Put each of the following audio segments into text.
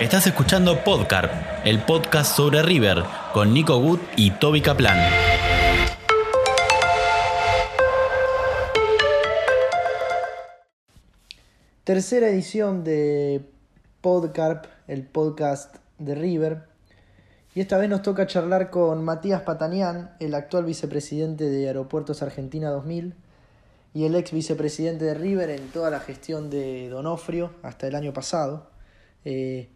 Estás escuchando Podcarp, el podcast sobre River, con Nico Gut y Toby Kaplan. Tercera edición de Podcarp, el podcast de River. Y esta vez nos toca charlar con Matías Patanián, el actual vicepresidente de Aeropuertos Argentina 2000 y el ex vicepresidente de River en toda la gestión de Donofrio hasta el año pasado. Eh,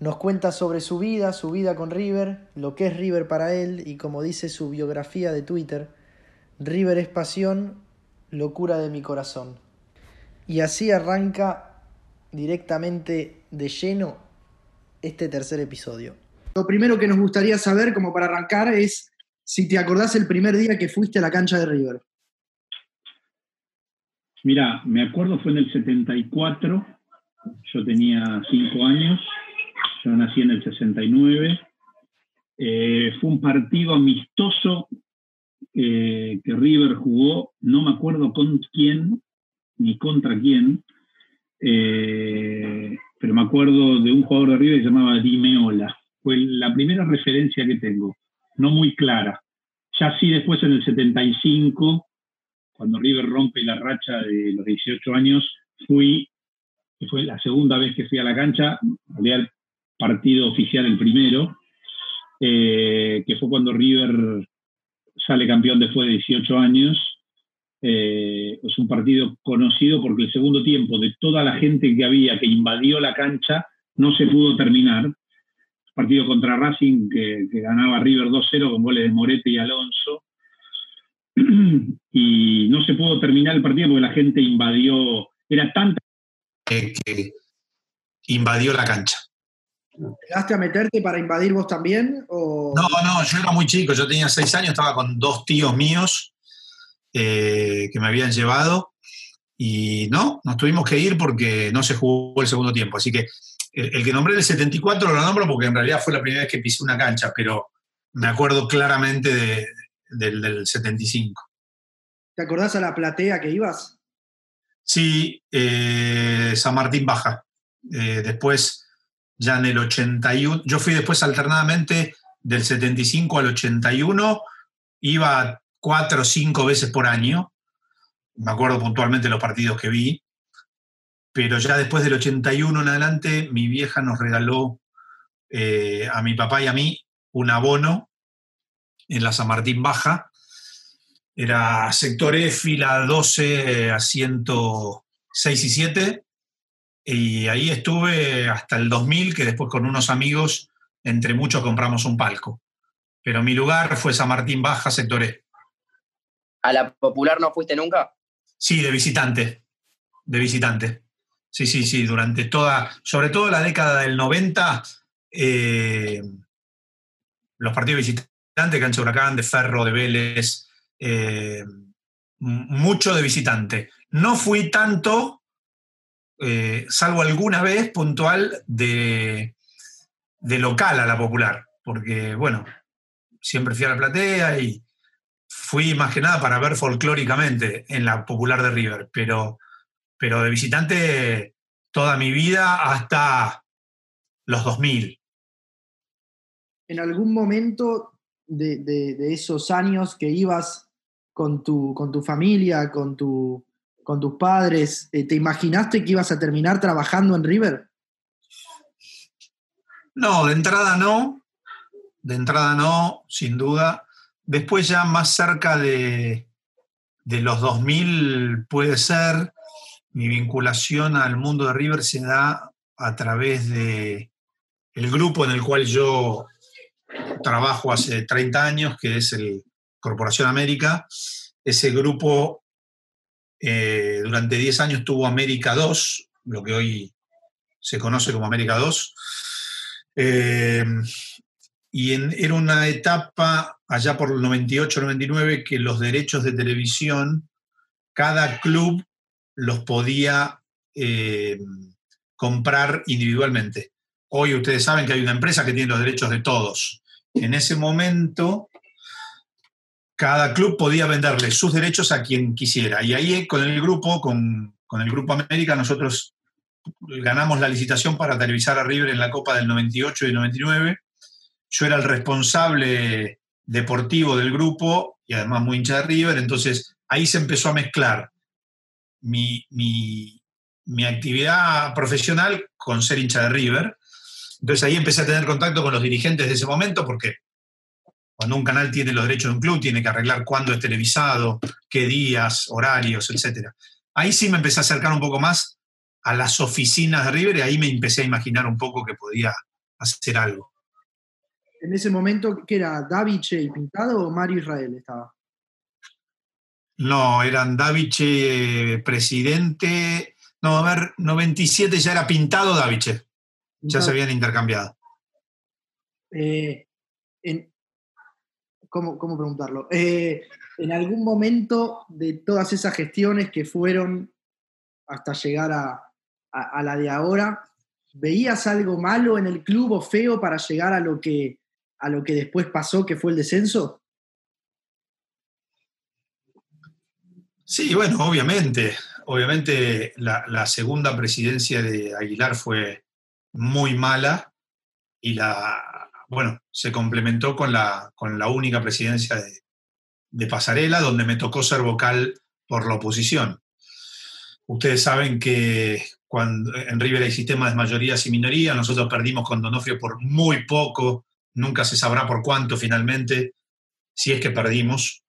nos cuenta sobre su vida, su vida con River, lo que es River para él y como dice su biografía de Twitter, River es pasión, locura de mi corazón. Y así arranca directamente de lleno este tercer episodio. Lo primero que nos gustaría saber, como para arrancar, es si te acordás el primer día que fuiste a la cancha de River. Mira, me acuerdo fue en el 74, yo tenía cinco años, yo nací en el 69. Eh, fue un partido amistoso eh, que River jugó, no me acuerdo con quién ni contra quién, eh, pero me acuerdo de un jugador de River que se llamaba Di Meola. Fue la primera referencia que tengo, no muy clara. Ya sí después en el 75, cuando River rompe la racha de los 18 años, fui, fue la segunda vez que fui a la cancha, partido oficial el primero, eh, que fue cuando River sale campeón después de 18 años. Eh, es un partido conocido porque el segundo tiempo de toda la gente que había que invadió la cancha no se pudo terminar. Partido contra Racing que, ganaba River 2-0 con goles de Morete y Alonso. y no se pudo terminar el partido porque la gente invadió, era tanta que, que invadió la cancha. ¿Llegaste a meterte para invadir vos también? O... No, no, yo era muy chico, yo tenía seis años, estaba con dos tíos míos eh, que me habían llevado y no, nos tuvimos que ir porque no se jugó el segundo tiempo. Así que el, el que nombré del 74 lo nombro porque en realidad fue la primera vez que pisé una cancha, pero me acuerdo claramente de, del, del 75. ¿Te acordás a la platea que ibas? Sí, eh, San Martín Baja. Eh, después, ya en el 81, yo fui después alternadamente del 75 al 81, iba cuatro o cinco veces por año, me acuerdo puntualmente los partidos que vi, pero ya después del 81 en adelante, mi vieja nos regaló eh, a mi papá y a mí un abono en la San Martín Baja, era sector E, fila 12, asiento 6 y 7, y ahí estuve hasta el 2000, que después con unos amigos, entre muchos, compramos un palco. Pero mi lugar fue San Martín Baja, sector E. ¿A la popular no fuiste nunca? Sí, de visitante, de visitante. Sí, sí, sí, durante toda, sobre todo la década del 90, eh, los partidos visitantes, Cancha Huracán, de Ferro, de Vélez, eh, mucho de visitante. No fui tanto, eh, salvo alguna vez puntual, de, de, local a la popular, porque, bueno, siempre fui a la platea y fui más que nada para ver folclóricamente en la popular de River, pero, pero de visitante toda mi vida hasta los 2000. ¿En algún momento de, de, de esos años que ibas con tu, con tu familia, con, tu, con tus padres, eh, ¿te imaginaste que ibas a terminar trabajando en River? No, de entrada no, de entrada no, sin duda. Después ya más cerca de, de los 2000 puede ser, mi vinculación al mundo de River se da a través de el grupo en el cual yo trabajo hace 30 años, que es el Corporación América. Ese grupo eh, durante 10 años tuvo América 2, lo que hoy se conoce como América 2. Eh, y en, era una etapa allá por el 98-99 que los derechos de televisión, cada club los podía eh, comprar individualmente. Hoy ustedes saben que hay una empresa que tiene los derechos de todos. En ese momento, cada club podía venderle sus derechos a quien quisiera. Y ahí con el grupo, con, con el Grupo América, nosotros ganamos la licitación para televisar a River en la Copa del 98 y 99. Yo era el responsable deportivo del grupo y además muy hincha de River, entonces ahí se empezó a mezclar mi, mi, mi actividad profesional con ser hincha de River. Entonces ahí empecé a tener contacto con los dirigentes de ese momento porque cuando un canal tiene los derechos de un club tiene que arreglar cuándo es televisado, qué días, horarios, etc. Ahí sí me empecé a acercar un poco más a las oficinas de River y ahí me empecé a imaginar un poco que podía hacer algo. En ese momento, ¿qué era? ¿Daviche y Pintado o Mario Israel estaba? No, eran Daviche presidente. No, a ver, 97 ya era Pintado Daviche. Ya se habían intercambiado. Eh, en, ¿cómo, ¿Cómo preguntarlo? Eh, en algún momento de todas esas gestiones que fueron hasta llegar a, a, la de ahora, ¿veías algo malo en el club o feo para llegar a lo que, a lo que después pasó, que fue el descenso? Sí, bueno, obviamente. Obviamente la, segunda presidencia de Aguilar fue muy mala y la, bueno, se complementó con la, con la única presidencia de, de Pasarela, donde me tocó ser vocal por la oposición. Ustedes saben que cuando en River hay sistemas de mayorías y minorías, nosotros perdimos con Donofrio por muy poco, nunca se sabrá por cuánto finalmente, si es que perdimos.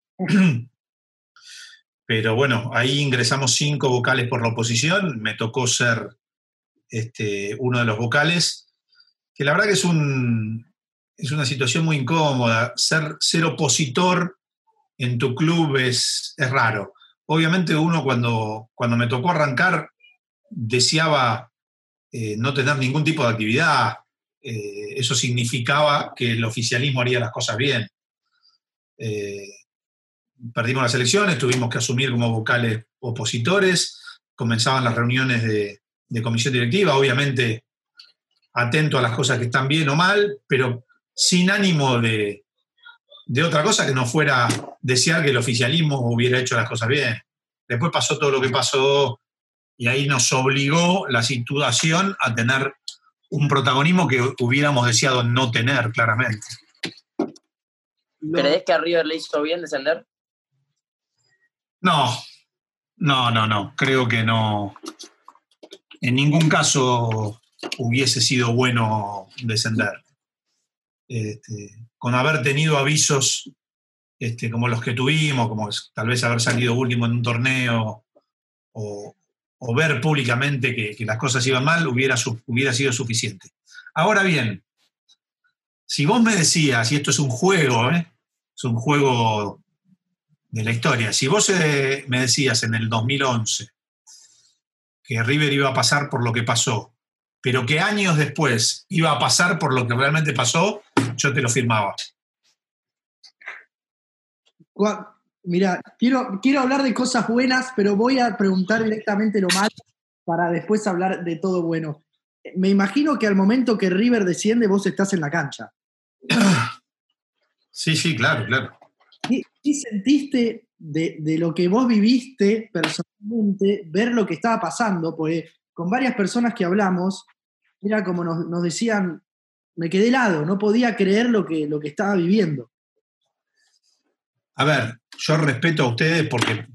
Pero bueno, ahí ingresamos cinco vocales por la oposición, me tocó ser este, uno de los vocales, que la verdad que es, un, es una situación muy incómoda. Ser, ser opositor en tu club es, es raro. Obviamente uno cuando, cuando me tocó arrancar deseaba eh, no tener ningún tipo de actividad. Eh, eso significaba que el oficialismo haría las cosas bien. Eh, perdimos las elecciones, tuvimos que asumir como vocales opositores, comenzaban las reuniones de, de comisión directiva, obviamente atento a las cosas que están bien o mal, pero sin ánimo de, de otra cosa que no fuera desear que el oficialismo hubiera hecho las cosas bien. Después pasó todo lo que pasó y ahí nos obligó la situación a tener un protagonismo que hubiéramos deseado no tener, claramente. ¿Crees que a River le hizo bien descender? No, no, no, no. Creo que no. En ningún caso hubiese sido bueno descender. Este, con haber tenido avisos este, como los que tuvimos, como tal vez haber salido último en un torneo o, o ver públicamente que, que, las cosas iban mal, hubiera, hubiera sido suficiente. Ahora bien, si vos me decías, y esto es un juego, ¿eh? es un juego de la historia, si vos eh, me decías en el 2011 que River iba a pasar por lo que pasó, pero que años después iba a pasar por lo que realmente pasó, yo te lo firmaba. Mira, quiero, quiero hablar de cosas buenas, pero voy a preguntar directamente lo malo para después hablar de todo bueno. Me imagino que al momento que River desciende, vos estás en la cancha. Sí, sí, claro, claro. ¿Qué, qué sentiste de, de, lo que vos viviste personalmente, ver lo que estaba pasando? Porque con varias personas que hablamos, era como nos, nos decían, me quedé helado, no podía creer lo que, lo que estaba viviendo. A ver, yo respeto a ustedes porque,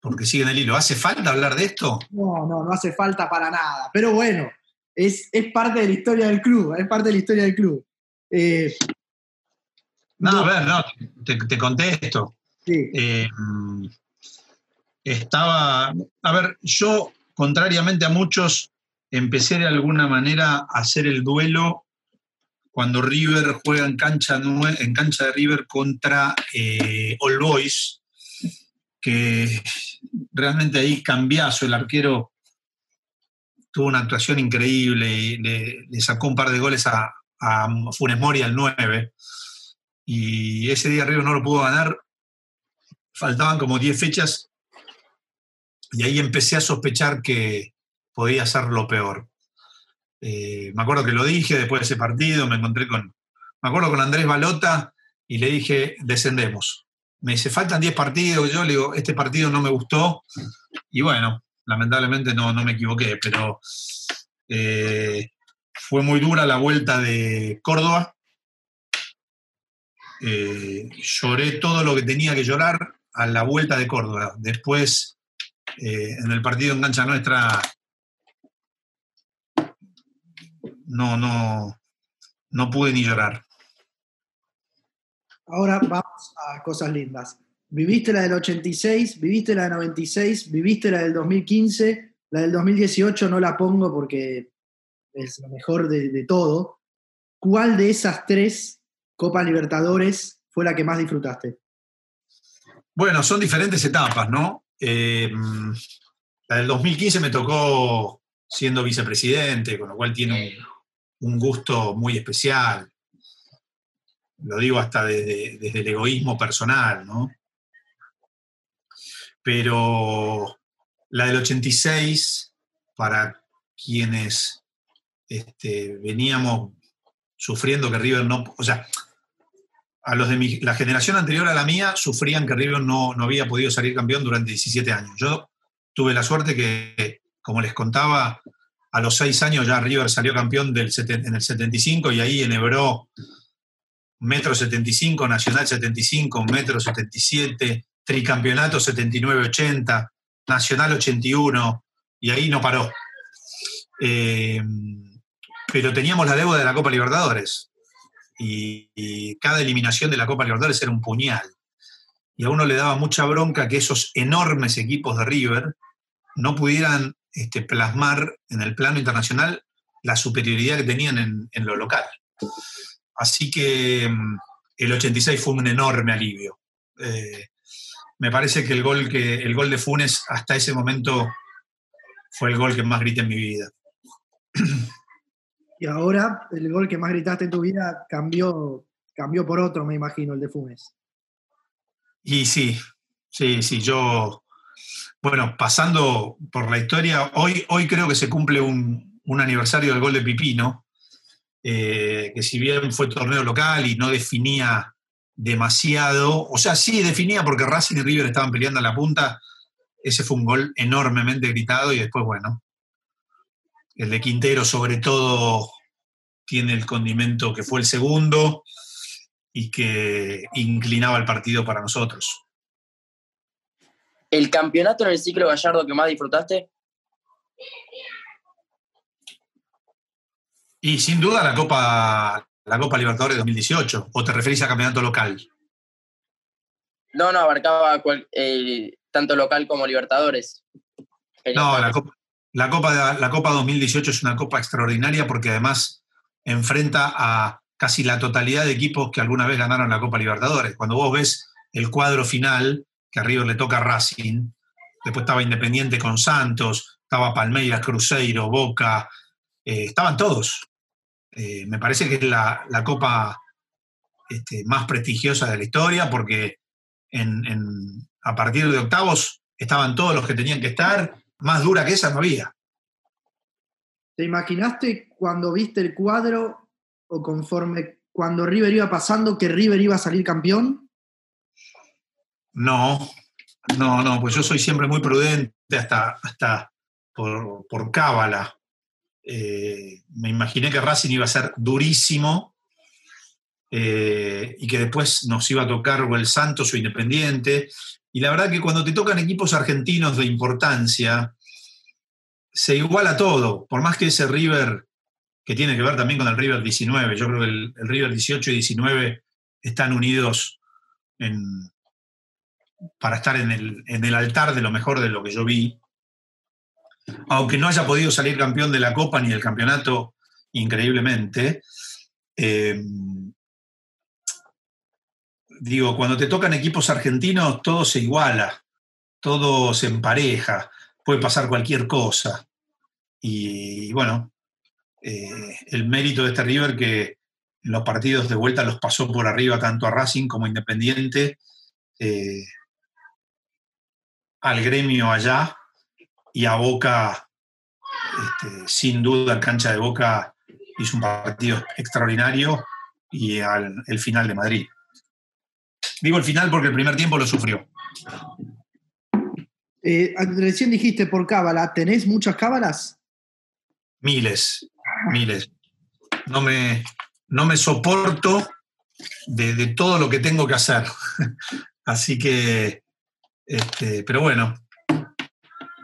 porque siguen el hilo. ¿Hace falta hablar de esto? No, no, no hace falta para nada. Pero bueno, es, es parte de la historia del club, es parte de la historia del club. Eh, no, no, a ver, no, te, te contesto. Sí. Eh, estaba, a ver, yo, contrariamente a muchos, empecé de alguna manera a hacer el duelo cuando River juega en cancha, en cancha de River contra eh, All Boys, que realmente ahí cambiazo, el arquero tuvo una actuación increíble y le, sacó un par de goles a, a, Funes Mori al 9. Y ese día River no lo pudo ganar, faltaban como 10 fechas. Y ahí empecé a sospechar que podía ser lo peor. Eh, me acuerdo que lo dije después de ese partido, me encontré con, me acuerdo con Andrés Balota y le dije, descendemos. Me dice, faltan 10 partidos, yo le digo, este partido no me gustó y bueno, lamentablemente no, no me equivoqué, pero Eh, fue muy dura la vuelta de Córdoba. Eh, lloré todo lo que tenía que llorar a la vuelta de Córdoba. Después, en el partido en cancha nuestra, no, no, no pude ni llorar. Ahora vamos a cosas lindas. Viviste la del 86, viviste la del 96, viviste la del 2015, la del 2018 no la pongo porque es lo mejor de, de todo. ¿Cuál de esas tres Copas Libertadores fue la que más disfrutaste? Bueno, son diferentes etapas, ¿no? Eh, la del 2015 me tocó siendo vicepresidente, con lo cual tiene un, gusto muy especial. Lo digo hasta desde, desde el egoísmo personal, ¿no? Pero la del 86, para quienes este, veníamos sufriendo que River no, o sea, a los de mi, la generación anterior a la mía sufrían que River no, no había podido salir campeón durante 17 años. Yo tuve la suerte que, como les contaba, a los 6 años ya River salió campeón en el 75 y ahí enhebró Metro 75, Nacional 75, Metro 77, Tricampeonato 79-80, Nacional 81, y ahí no paró. Eh, pero teníamos la deuda de la Copa Libertadores. Y, cada eliminación de la Copa Libertadores era un puñal. Y a uno le daba mucha bronca que esos enormes equipos de River no pudieran este, plasmar en el plano internacional la superioridad que tenían en, en lo local. Así que mm, el 86 fue un enorme alivio. Eh, me parece que el gol, que el gol de Funes hasta ese momento fue el gol que más grité en mi vida. Y ahora el gol que más gritaste en tu vida cambió, cambió por otro, me imagino, el de Funes. Y sí, sí, sí, yo, bueno, pasando por la historia, hoy, hoy creo que se cumple un, un aniversario del gol de Pipino, eh, que si bien fue torneo local y no definía demasiado, o sea, sí definía porque Racing y River estaban peleando a la punta, ese fue un gol enormemente gritado y después, bueno, el de Quintero sobre todo tiene el condimento que fue el segundo y que inclinaba el partido para nosotros. ¿El campeonato en el ciclo Gallardo que más disfrutaste? Y sin duda la Copa, la Copa Libertadores 2018, ¿o te referís a campeonato local? No, no, abarcaba cual, eh, tanto local como Libertadores. No, la Copa, la Copa, la Copa 2018 es una Copa extraordinaria porque además enfrenta a casi la totalidad de equipos que alguna vez ganaron la Copa Libertadores. Cuando vos ves el cuadro final, que a River le toca Racing, después estaba Independiente con Santos, estaba Palmeiras, Cruzeiro, Boca, eh, estaban todos. Eh, me parece que es la, la copa este, más prestigiosa de la historia porque en, en, a partir de octavos estaban todos los que tenían que estar, más dura que esa no había. ¿Te imaginaste cuando viste el cuadro o conforme cuando River iba pasando que River iba a salir campeón? No, no, no, pues yo soy siempre muy prudente hasta, hasta por, cábala. Eh, me imaginé que Racing iba a ser durísimo eh, y que después nos iba a tocar o el Santos o Independiente. Y la verdad que cuando te tocan equipos argentinos de importancia, se iguala todo, por más que ese River, que tiene que ver también con el River 19, yo creo que el River 18 y 19 están unidos en, para estar en el, en el altar de lo mejor de lo que yo vi. Aunque no haya podido salir campeón de la Copa ni del campeonato, increíblemente, eh, digo, cuando te tocan equipos argentinos, todo se iguala, todo se empareja, puede pasar cualquier cosa. Y, bueno, eh, el mérito de este River que en los partidos de vuelta los pasó por arriba tanto a Racing como a Independiente, eh, al gremio allá y a Boca, este, sin duda, en cancha de Boca hizo un partido extraordinario y al el final de Madrid. Digo el final porque el primer tiempo lo sufrió. Eh, recién dijiste por cábala, ¿tenés muchas cábalas? miles, miles. No me, no me soporto de, de todo lo que tengo que hacer. Así que, este, pero bueno,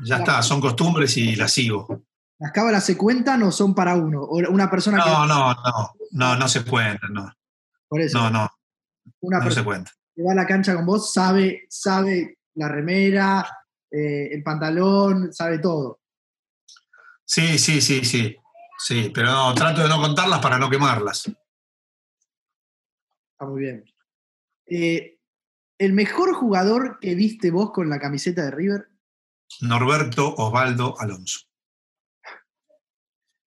ya está, son costumbres y las sigo. ¿Las cábalas se cuentan o son para uno? O una persona No, que. no, no, no, no se cuentan, no. Por eso, No, no, una no se persona cuenta. que va a la cancha con vos sabe, sabe la remera, eh, el pantalón, sabe todo. Sí, sí, sí, sí. Sí, pero no, trato de no contarlas para no quemarlas. Está muy bien. Eh, ¿El mejor jugador que viste vos con la camiseta de River? Norberto Osvaldo Alonso.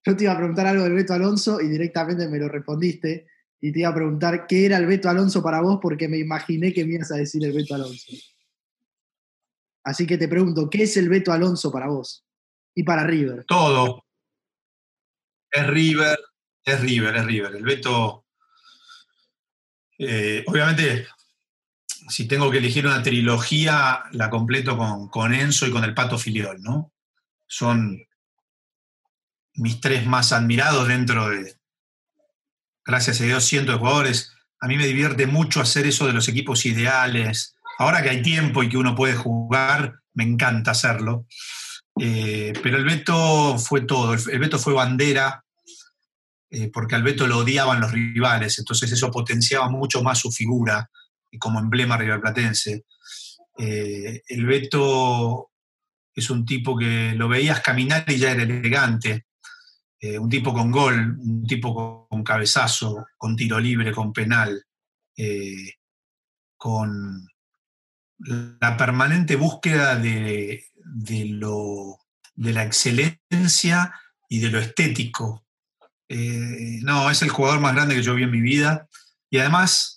Yo te iba a preguntar algo del Beto Alonso y directamente me lo respondiste. Y te iba a preguntar qué era el Beto Alonso para vos porque me imaginé que me ibas a decir el Beto Alonso. Así que te pregunto, ¿qué es el Beto Alonso para vos? Y para River. Todo. Es River, es River, es River. El Beto, eh, obviamente, si tengo que elegir una trilogía, la completo con, con Enzo y con el Pato Filiol, ¿no? Son mis tres más admirados dentro de, gracias a Dios, cientos de jugadores. A mí me divierte mucho hacer eso de los equipos ideales. Ahora que hay tiempo y que uno puede jugar, me encanta hacerlo. Eh, pero el Beto fue todo. El, Beto fue bandera, eh, porque al Beto lo odiaban los rivales, entonces eso potenciaba mucho más su figura como emblema riverplatense. Eh, el Beto es un tipo que lo veías caminar y ya era elegante. Eh, un tipo con gol, un tipo con cabezazo, con tiro libre, con penal, eh, con la permanente búsqueda de, de lo, de la excelencia y de lo estético. Eh, no, es el jugador más grande que yo vi en mi vida. Y además,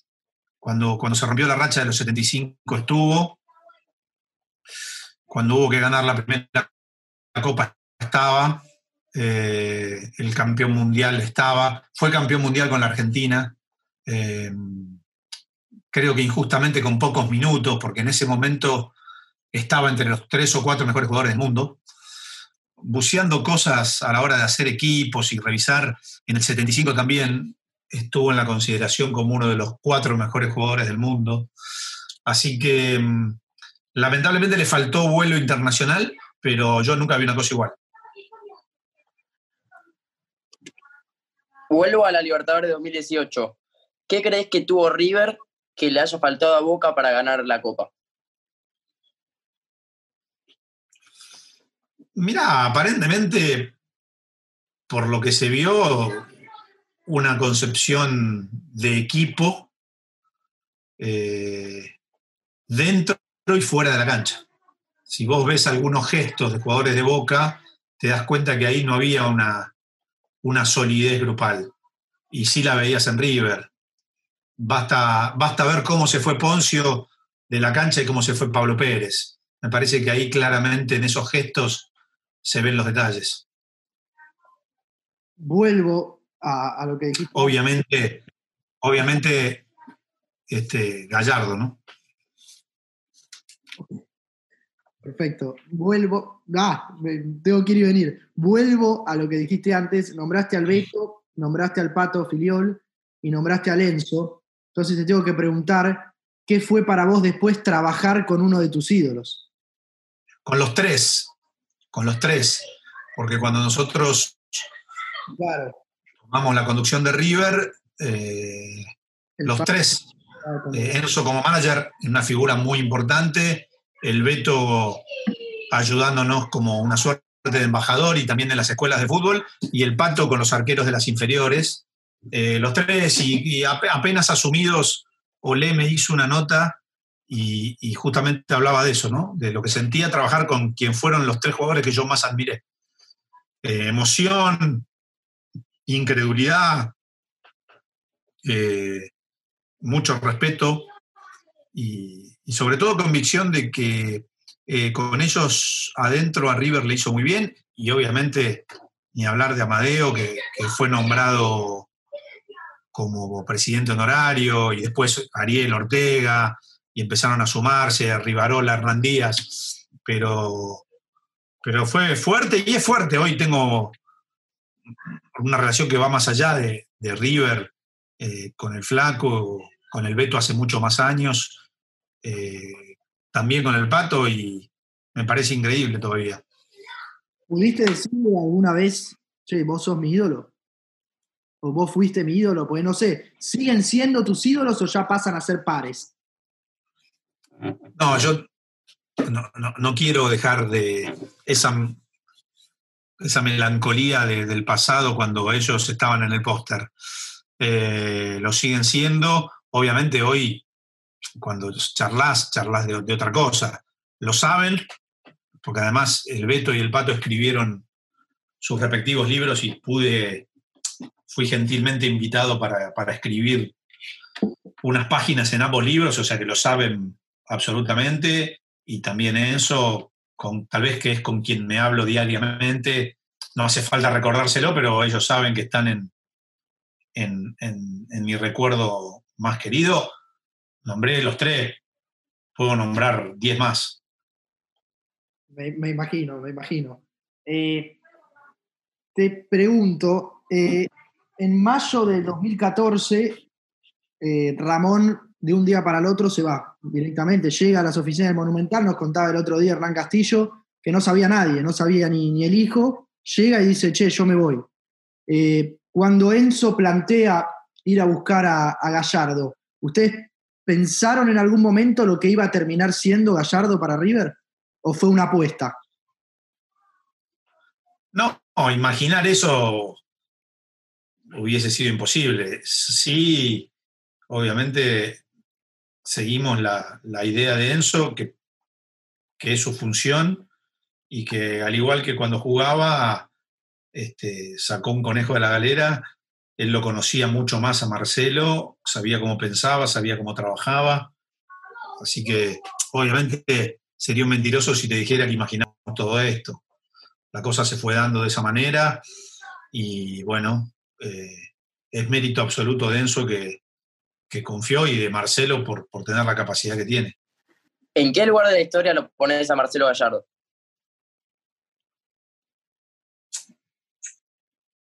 cuando, cuando se rompió la racha de los 75 estuvo, cuando hubo que ganar la primera copa estaba, eh, el campeón mundial estaba, fue campeón mundial con la Argentina, eh, creo que injustamente con pocos minutos, porque en ese momento estaba entre los tres o cuatro mejores jugadores del mundo, buceando cosas a la hora de hacer equipos y revisar, en el 75 también estuvo en la consideración como uno de los cuatro mejores jugadores del mundo, así que mm, lamentablemente le faltó vuelo internacional, pero yo nunca vi una cosa igual. Vuelvo a la Libertadores de 2018. ¿Qué crees que tuvo River que le haya faltado a Boca para ganar la Copa? Mira, aparentemente, por lo que se vio, una concepción de equipo eh, dentro y fuera de la cancha. Si vos ves algunos gestos de jugadores de Boca, te das cuenta que ahí no había una, una solidez grupal. Y sí la veías en River. Basta, basta ver cómo se fue Poncio de la cancha y cómo se fue Pablo Pérez. Me parece que ahí claramente en esos gestos se ven los detalles. Vuelvo a, a lo que dijiste. Obviamente, obviamente, este, Gallardo, ¿no? Perfecto. Vuelvo. Ah, tengo que ir y venir. Vuelvo a lo que dijiste antes. Nombraste al Beto, nombraste al Pato Filiol y nombraste a Lenzo. Entonces te tengo que preguntar, ¿qué fue para vos después trabajar con uno de tus ídolos? Con los tres, con los tres, porque cuando nosotros Claro. Tomamos la conducción de River, eh, los tres, eh, Enzo como manager, una figura muy importante, el Beto ayudándonos como una suerte de embajador y también en las escuelas de fútbol, y el Pato con los arqueros de las inferiores. Eh, los tres, y, y ape- apenas asumidos, Olé me hizo una nota y, y justamente hablaba de eso, ¿no? De lo que sentía trabajar con quien fueron los tres jugadores que yo más admiré. Emoción, incredulidad, eh, mucho respeto y, sobre todo convicción de que eh, con ellos adentro a River le hizo muy bien y obviamente ni hablar de Amadeo que, que fue nombrado como presidente honorario y después Ariel Ortega y empezaron a sumarse, Rivarola, Hernán Díaz, pero, pero fue fuerte y es fuerte. Hoy tengo una relación que va más allá de, River eh, con el Flaco, con el Beto hace mucho más años, eh, también con el Pato y me parece increíble todavía. ¿Pudiste decirle alguna vez, che, vos sos mi ídolo? ¿O vos fuiste mi ídolo? Pues no sé, ¿siguen siendo tus ídolos o ya pasan a ser pares? No, yo no, quiero dejar de esa, esa melancolía del pasado cuando ellos estaban en el póster. Eh, lo siguen siendo. Obviamente hoy, cuando charlas, charlas de, otra cosa. Lo saben, porque además el Beto y el Pato escribieron sus respectivos libros y pude, fui gentilmente invitado para, para escribir unas páginas en ambos libros, o sea que lo saben absolutamente y también eso, con, tal vez que es con quien me hablo diariamente, no hace falta recordárselo, pero ellos saben que están en, en, mi recuerdo más querido. Nombré los tres, puedo nombrar diez más. Me, imagino, me imagino. Eh, te pregunto, eh, en mayo del 2014, eh, Ramón de un día para el otro se va directamente, llega a las oficinas del Monumental, nos contaba el otro día Hernán Castillo, que no sabía nadie, no sabía ni, el hijo, llega y dice, che, yo me voy. Eh, cuando Enzo plantea ir a buscar a, Gallardo, ¿ustedes pensaron en algún momento lo que iba a terminar siendo Gallardo para River? ¿O fue una apuesta? No, imaginar eso hubiese sido imposible. Sí, obviamente seguimos la, idea de Enzo, que, que, es su función, y que al igual que cuando jugaba, este, sacó un conejo de la galera, él lo conocía mucho más a Marcelo, sabía cómo pensaba, sabía cómo trabajaba, así que obviamente sería un mentiroso si te dijera que imaginamos todo esto. La cosa se fue dando de esa manera y bueno, eh, es mérito absoluto de Enzo que, que confió y de Marcelo por, por tener la capacidad que tiene. ¿En qué lugar de la historia lo pones a Marcelo Gallardo?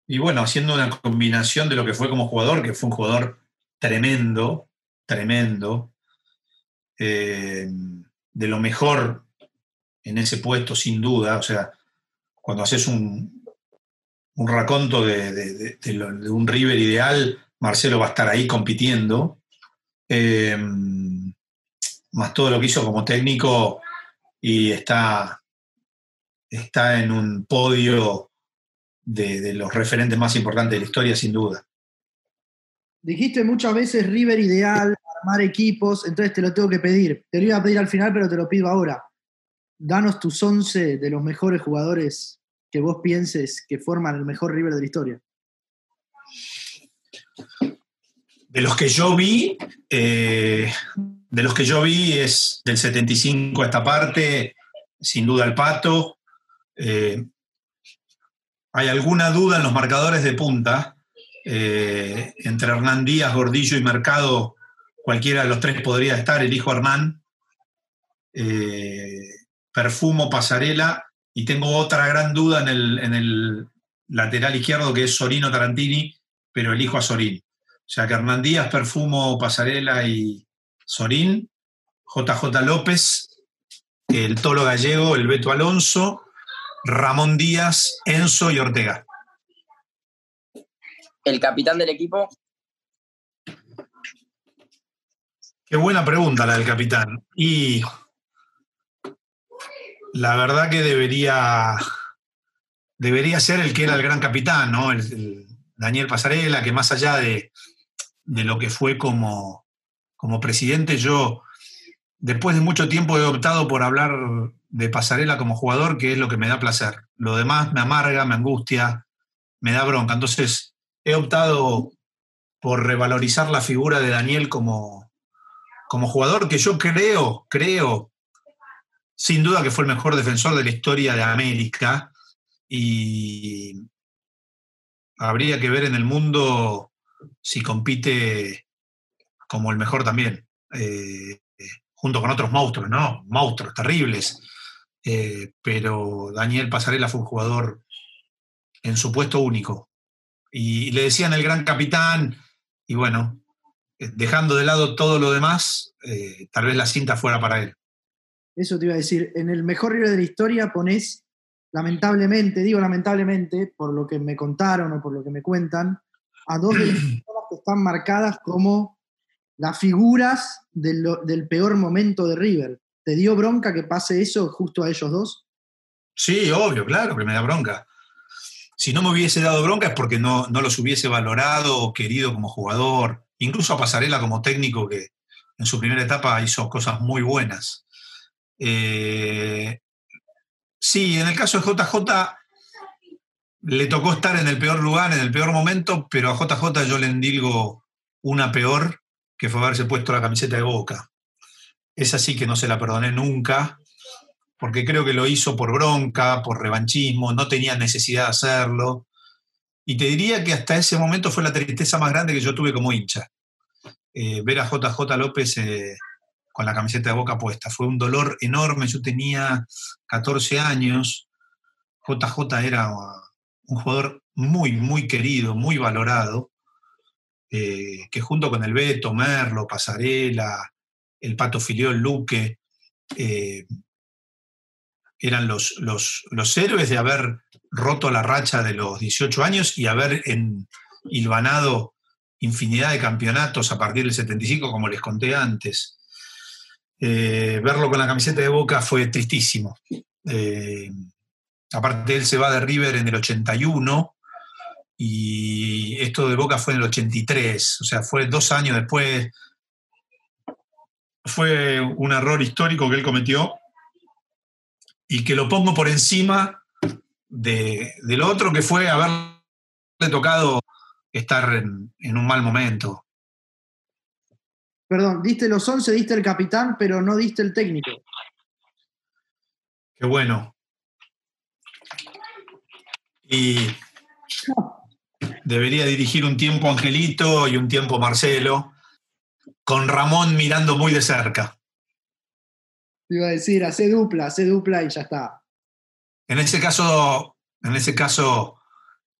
Y bueno, haciendo una combinación de lo que fue como jugador, que fue un jugador tremendo, tremendo, eh, de lo mejor en ese puesto, sin duda. O sea, cuando haces un, un raconto de, de, un River ideal, Marcelo va a estar ahí compitiendo. Eh, más todo lo que hizo como técnico y está, está en un podio de, los referentes más importantes de la historia, sin duda. Dijiste muchas veces River ideal, armar equipos, entonces te lo tengo que pedir. Te lo iba a pedir al final, pero te lo pido ahora. Danos tus 11 de los mejores jugadores que vos pienses que forman el mejor River de la historia. De los que yo vi, eh, de los que yo vi es del 75 a esta parte, sin duda el Pato. Eh, hay alguna duda en los marcadores de punta. Eh, entre Hernán Díaz, Gordillo y Mercado, cualquiera de los tres podría estar, elijo Hernán. Perfumo, Pasarela, y tengo otra gran duda en el, en el lateral izquierdo que es Sorino Tarantini, pero elijo a Sorín. O sea que Hernán Díaz, Perfumo, Pasarela y Sorín, JJ López, el Tolo Gallego, el Beto Alonso, Ramón Díaz, Enzo y Ortega. ¿El capitán del equipo? Qué buena pregunta la del capitán. Y la verdad que debería, debería ser el que era el gran capitán, ¿no? el, Daniel Pasarela, que más allá de, lo que fue como, como presidente, yo después de mucho tiempo he optado por hablar de Pasarela como jugador, que es lo que me da placer. Lo demás me amarga, me angustia, me da bronca. Entonces he optado por revalorizar la figura de Daniel como, como jugador, que yo creo, creo, sin duda que fue el mejor defensor de la historia de América. Y, habría que ver en el mundo si compite como el mejor también, eh, junto con otros monstruos, ¿no? Monstruos terribles. Eh, pero Daniel Pasarela fue un jugador en su puesto único. Y le decían el gran capitán, y bueno, eh, dejando de lado todo lo demás, tal vez la cinta fuera para él. Eso te iba a decir, en el mejor River de la historia ponés, lamentablemente, digo lamentablemente, por lo que me contaron o por lo que me cuentan, a dos de las personas que están marcadas como las figuras del, del peor momento de River. ¿Te dio bronca que pase eso justo a ellos dos? Sí, obvio, claro que me da bronca. Si no me hubiese dado bronca es porque no, no los hubiese valorado o querido como jugador, incluso a Pasarela como técnico que en su primera etapa hizo cosas muy buenas. Eh, sí, en el caso de JJ le tocó estar en el peor lugar, en el peor momento, pero a JJ yo le endilgo una peor, que fue haberse puesto la camiseta de Boca. Esa sí que no se la perdoné nunca, porque creo que lo hizo por bronca, por revanchismo, no tenía necesidad de hacerlo. Y te diría que hasta ese momento fue la tristeza más grande que yo tuve como hincha. Eh, ver a JJ López eh, con la camiseta de boca puesta. Fue un dolor enorme. Yo tenía 14 años. JJ era un jugador muy, muy querido, muy valorado, eh, que junto con el Beto, Merlo, Pasarela, el Pato Filiol, Luque, eran los, los, los, héroes de haber roto la racha de los 18 años y haber hilvanado infinidad de campeonatos a partir del 75, como les conté antes. Eh, verlo con la camiseta de Boca fue tristísimo. Eh, aparte, él se va de River en el 81 y esto de Boca fue en el 83, o sea, fue dos años después. Fue un error histórico que él cometió y que lo pongo por encima de, lo otro que fue haberle tocado estar en, un mal momento. Perdón, diste los 11, diste el capitán, pero no diste el técnico. Qué bueno. Y debería dirigir un tiempo Angelito y un tiempo Marcelo, con Ramón mirando muy de cerca. iba a decir, hace dupla, hace dupla y ya está. En ese caso, en ese caso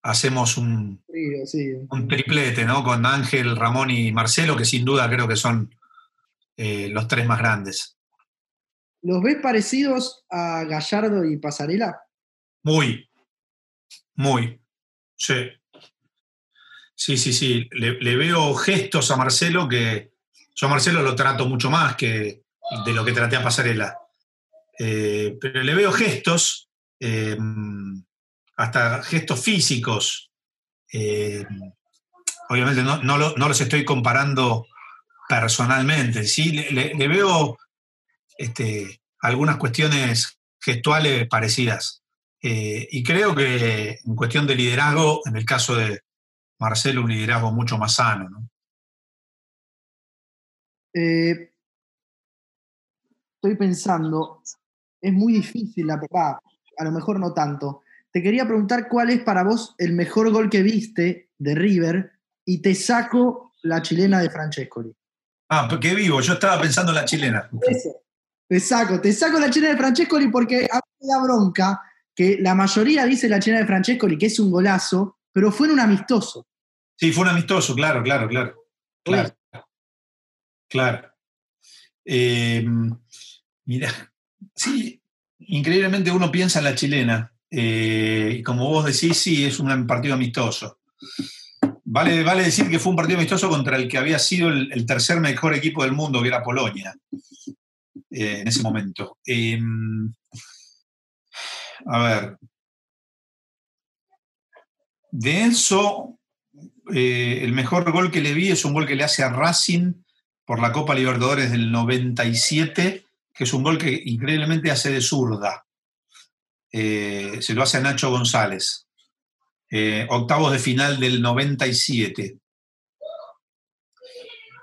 hacemos un, un triplete, ¿no? Con Ángel, Ramón y Marcelo, que sin duda creo que son eh, los tres más grandes. ¿Los ves parecidos a Gallardo y Pasarela? Muy, muy, sí. Sí, sí, sí. Le, veo gestos a Marcelo que yo a Marcelo lo trato mucho más que de lo que traté a Pasarela. Eh, pero le veo gestos eh, hasta gestos físicos. Eh, obviamente no, los estoy comparando personalmente, sí le, veo este, algunas cuestiones gestuales parecidas. Eh, y creo que en cuestión de liderazgo, en el caso de Marcelo, un liderazgo mucho más sano. Eh, estoy pensando, es muy difícil la papá, a lo mejor no tanto, te quería preguntar cuál es para vos el mejor gol que viste de River y te saco la chilena de Francescoli. Ah, porque vivo, yo estaba pensando en la chilena. Te saco, te saco la chilena de Francescoli porque a mí da bronca que la mayoría dice la chilena de Francescoli que es un golazo, pero fue en un amistoso. Sí, fue un amistoso, claro, claro, claro. Claro. Claro. Eh, mira, sí, increíblemente uno piensa en la chilena, eh, y como vos decís, sí, es un partido amistoso. Vale, vale decir que fue un partido amistoso contra el que había sido el, tercer mejor equipo del mundo, que era Polonia, eh, en ese momento. Em, a ver. De Enzo, eh, el mejor gol que le vi es un gol que le hace a Racing por la Copa Libertadores del 97 que es un gol que increíblemente hace de zurda. Eh, se lo hace a Nacho González. Eh, octavos de final del 97.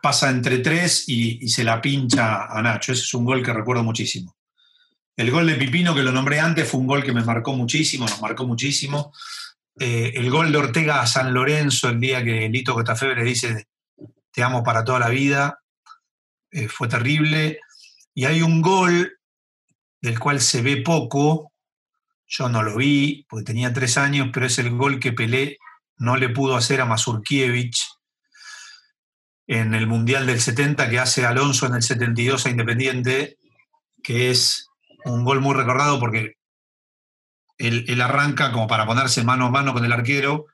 Pasa entre tres y, se la pincha a Nacho. Ese es un gol que recuerdo muchísimo. El gol de Pipino, que lo nombré antes, fue un gol que me marcó muchísimo, nos marcó muchísimo. Eh, el gol de Ortega a San Lorenzo, el día que Lito Cotafebre dice te amo para toda la vida, fue terrible y hay un gol del cual se ve poco. Yo no lo vi, porque tenía tres años, pero es el gol que Pelé no le pudo hacer a Mazurkiewicz en el Mundial del 70 que hace Alonso en el 72 a Independiente, que es un gol muy recordado porque él, arranca como para ponerse mano a mano con el arquero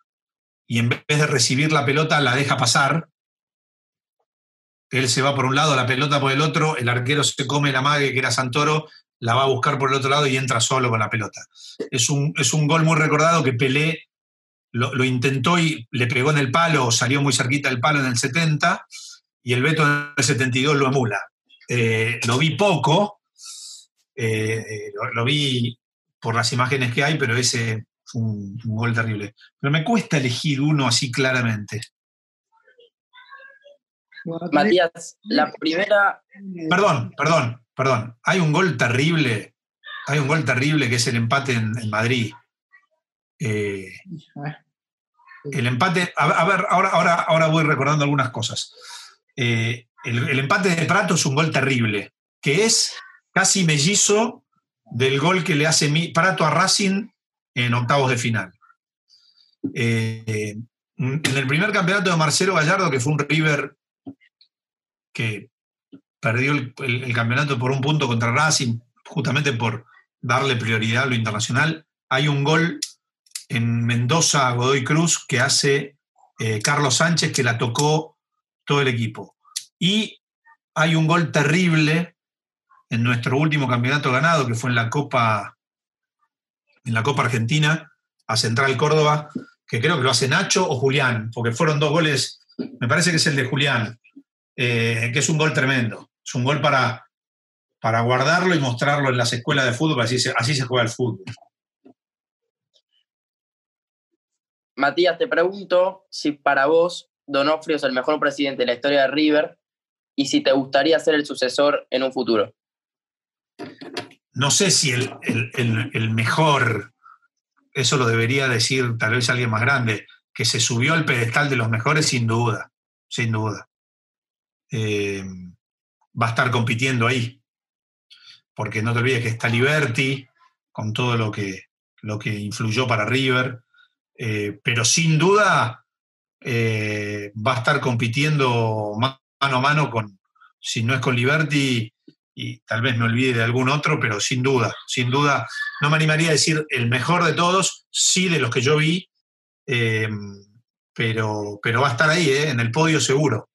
y en vez de recibir la pelota la deja pasar. Él se va por un lado, la pelota por el otro, el arquero se come la mague que era Santoro, la va a buscar por el otro lado y entra solo con la pelota. Es un, es un gol muy recordado que Pelé lo, lo, intentó y le pegó en el palo, salió muy cerquita del palo en el 70, y el Beto en el 72 lo emula. Eh, lo vi poco, eh, lo, lo, vi por las imágenes que hay, pero ese fue un, un, gol terrible. Pero me cuesta elegir uno así claramente. Matías, la primera... Perdón, perdón, perdón. Hay un gol terrible, hay un gol terrible que es el empate en, Madrid. Eh, el empate, a, ver, ahora, ahora, ahora voy recordando algunas cosas. Eh, el, empate de Prato es un gol terrible, que es casi mellizo del gol que le hace Prato a Racing en octavos de final. Eh, en el primer campeonato de Marcelo Gallardo, que fue un River que perdió el, campeonato por un punto contra Racing, justamente por darle prioridad a lo internacional, hay un gol en Mendoza Godoy Cruz que hace eh, Carlos Sánchez que la tocó todo el equipo. Y hay un gol terrible en nuestro último campeonato ganado, que fue en la Copa, en la Copa Argentina, a Central Córdoba, que creo que lo hace Nacho o Julián, porque fueron dos goles, me parece que es el de Julián, eh, que es un gol tremendo. Es un gol para, para guardarlo y mostrarlo en las escuelas de fútbol, así se, así se juega el fútbol. Matías, te pregunto si para vos Donofrio es el mejor presidente de la historia de River y si te gustaría ser el sucesor en un futuro. No sé si el, el, el, el mejor, eso lo debería decir tal vez alguien más grande, que se subió al pedestal de los mejores sin duda, sin duda. Eh, va a estar compitiendo ahí, porque no te olvides que está Liberty, con todo lo que, lo que influyó para River, eh, pero sin duda eh, va a estar compitiendo mano a mano con, si no es con Liberty, y tal vez me olvide de algún otro, pero sin duda, sin duda, no me animaría a decir el mejor de todos, sí de los que yo vi, eh, pero, pero va a estar ahí, en el podio seguro.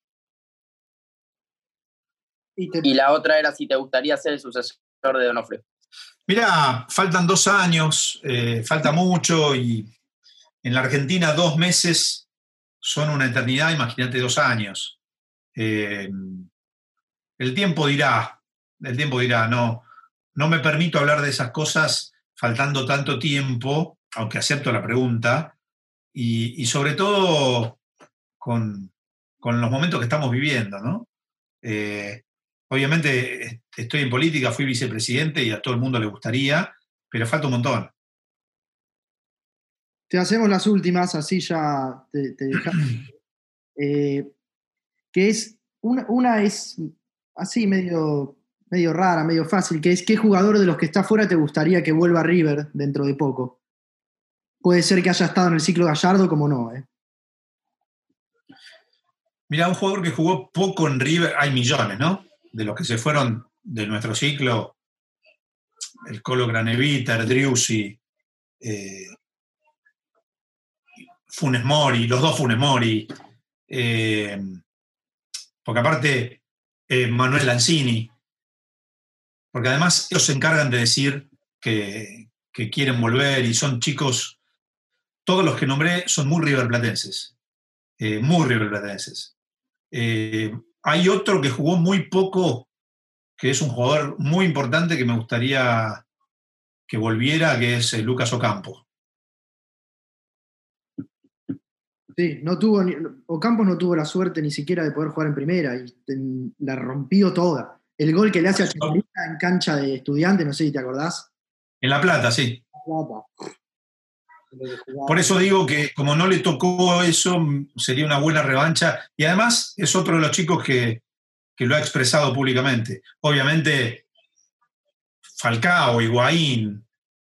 Y, te... y, la otra era si te gustaría ser el sucesor de Donofrio. Mira, faltan dos años, eh, falta mucho y en la Argentina dos meses son una eternidad, imagínate dos años. Eh, el tiempo dirá, el tiempo dirá, no, no me permito hablar de esas cosas faltando tanto tiempo, aunque acepto la pregunta, y, y sobre todo con, con, los momentos que estamos viviendo, ¿no? Eh, obviamente estoy en política, fui vicepresidente y a todo el mundo le gustaría, pero falta un montón. Te hacemos las últimas, así ya te, te dejamos. Eh, que es, una, una, es así medio, medio rara, medio fácil, que es qué jugador de los que está afuera te gustaría que vuelva a River dentro de poco. Puede ser que haya estado en el ciclo Gallardo, como no. ¿eh? Mira, un jugador que jugó poco en River, hay millones, ¿no? De los que se fueron de nuestro ciclo, el Colo Granevita, el Driussi, eh, Funes Mori, los dos Funes Mori, eh, porque aparte eh, Manuel Lanzini, porque además ellos se encargan de decir que, que, quieren volver y son chicos, todos los que nombré son muy riverplatenses, muy riverplatenses. Eh, hay otro que jugó muy poco, que es un jugador muy importante que me gustaría que volviera, que es Lucas Ocampo. Sí, no tuvo ni, Ocampos no tuvo la suerte ni siquiera de poder jugar en primera y ten, la rompió toda. El gol que le hace a Chiquita en cancha de estudiante, no sé si te acordás. En La Plata, sí. Plata. Por eso digo que como no le tocó eso, sería una buena revancha. Y además es otro de los chicos que, que lo ha expresado públicamente. Obviamente, Falcao, Higuaín,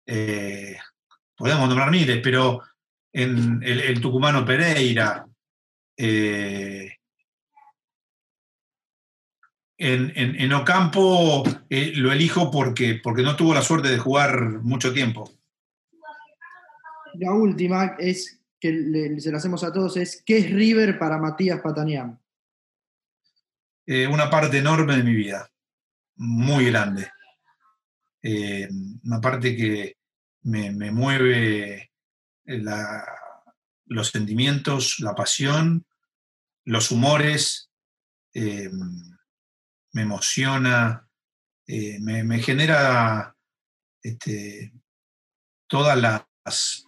eh, podemos nombrar miles, pero en el, tucumano Pereira, eh, en, Ocampo eh, lo elijo porque, porque no tuvo la suerte de jugar mucho tiempo. La última es que se la hacemos a todos es ¿qué es River para Matías Patanián? Eh, una parte enorme de mi vida, muy grande. Eh, una parte que me, mueve los sentimientos, la pasión, los humores, me emociona, eh, me, genera este, todas las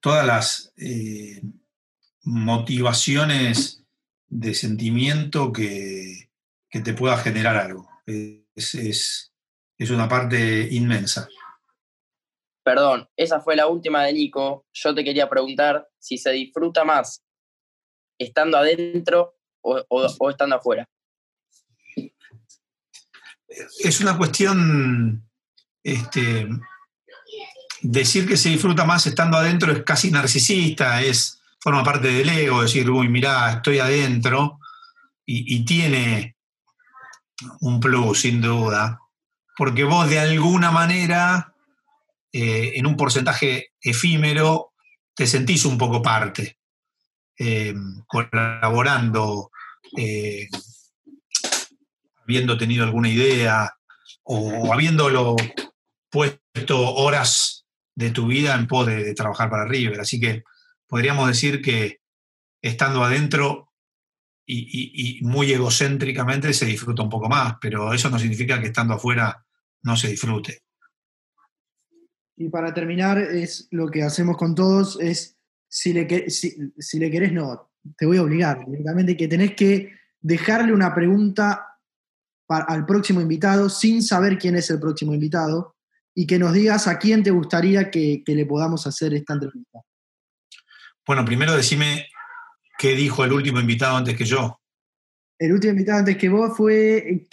todas las eh, motivaciones de sentimiento que, te pueda generar algo. Es, es, una parte inmensa. Perdón, esa fue la última de Nico. Yo te quería preguntar si se disfruta más estando adentro o, estando afuera? Es una cuestión, este, decir que se disfruta más estando adentro es casi narcisista, es, forma parte del ego, decir, uy, mirá, estoy adentro, y, tiene un plus, sin duda, porque vos de alguna manera, eh, en un porcentaje efímero, te sentís un poco parte. Eh, colaborando, eh, habiendo tenido alguna idea o habiéndolo puesto horas de tu vida en pos de, trabajar para River. Así que podríamos decir que estando adentro y, muy egocéntricamente se disfruta un poco más, pero eso no significa que estando afuera no se disfrute. Y para terminar, es lo que hacemos con todos, es si le, si, le querés, no, te voy a obligar directamente que tenés que dejarle una pregunta al próximo invitado sin saber quién es el próximo invitado y que nos digas a quién te gustaría que, le podamos hacer esta entrevista. Bueno, primero decime qué dijo el último invitado antes que yo. El último invitado antes que vos fue...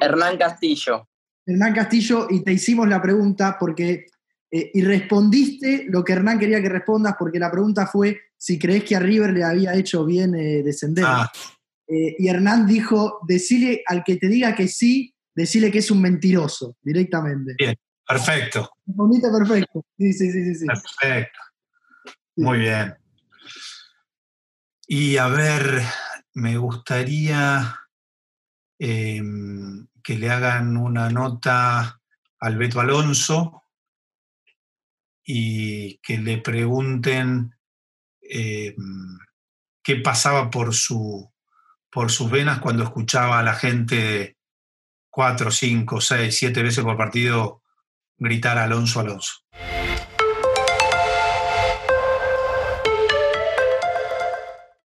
Hernán Castillo. Hernán Castillo, y te hicimos la pregunta porque eh, y respondiste lo que Hernán quería que respondas, porque la pregunta fue si crees que a River le había hecho bien eh, descender. Ah. Eh, y Hernán dijo, decile al que te diga que sí, decile que es un mentiroso, directamente. Bien, perfecto. Respondiste perfecto. Sí, sí, sí, sí. Perfecto. Muy bien. Y a ver, me gustaría em, que le hagan una nota al Beto Alonso, y que le pregunten eh, qué pasaba por, su, por sus venas cuando escuchaba a la gente cuatro, cinco, seis, siete veces por partido gritar Alonso, Alonso.